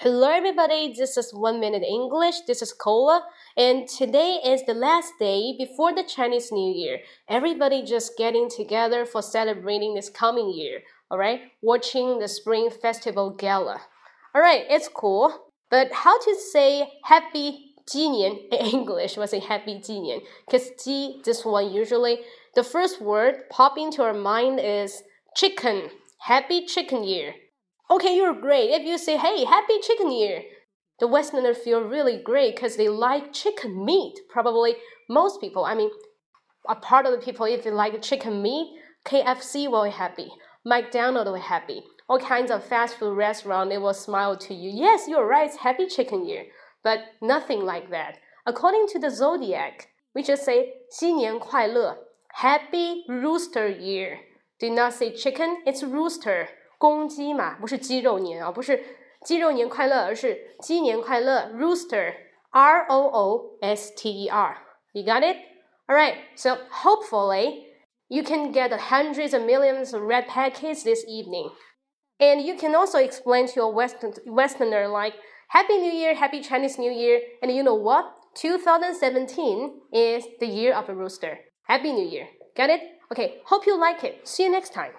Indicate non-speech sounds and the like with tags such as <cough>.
Hello, everybody. This is One Minute English. This is Kola, And today is the last day before the Chinese New Year. Everybody just getting together for celebrating this coming year. All right. Watching the Spring Festival Gala. All right. It's cool. But how to say Happy Jinian in <laughs> English? Was say Happy Jinian? Because Ji, this one usually, the first word pop into our mind is chicken. Happy chicken year. Okay, you're great. If you say, hey, happy chicken year, the Westerner feel really great because they like chicken meat. Probably most people, I mean, a part of the people, if they like chicken meat, KFC will be happy. McDonald's will be happy. All kinds of fast food restaurant, they will smile to you. Yes, you're right, it's happy chicken year. But nothing like that. According to the zodiac, we just say 新年快乐, happy rooster year. Do not say chicken, it's rooster. 公鸡嘛，不是鸡肉年啊，不是鸡肉年快乐，而是鸡年快乐。Rooster，R O O S T E R，you got it? Alright, so hopefully you can get hundreds of millions of red packets this evening. And you can also explain to your Western, Westerner like Happy New Year, Happy Chinese New Year, and you know what? 2017 is the year of the rooster. Happy New Year. Got it? Okay, hope you like it. See you next time.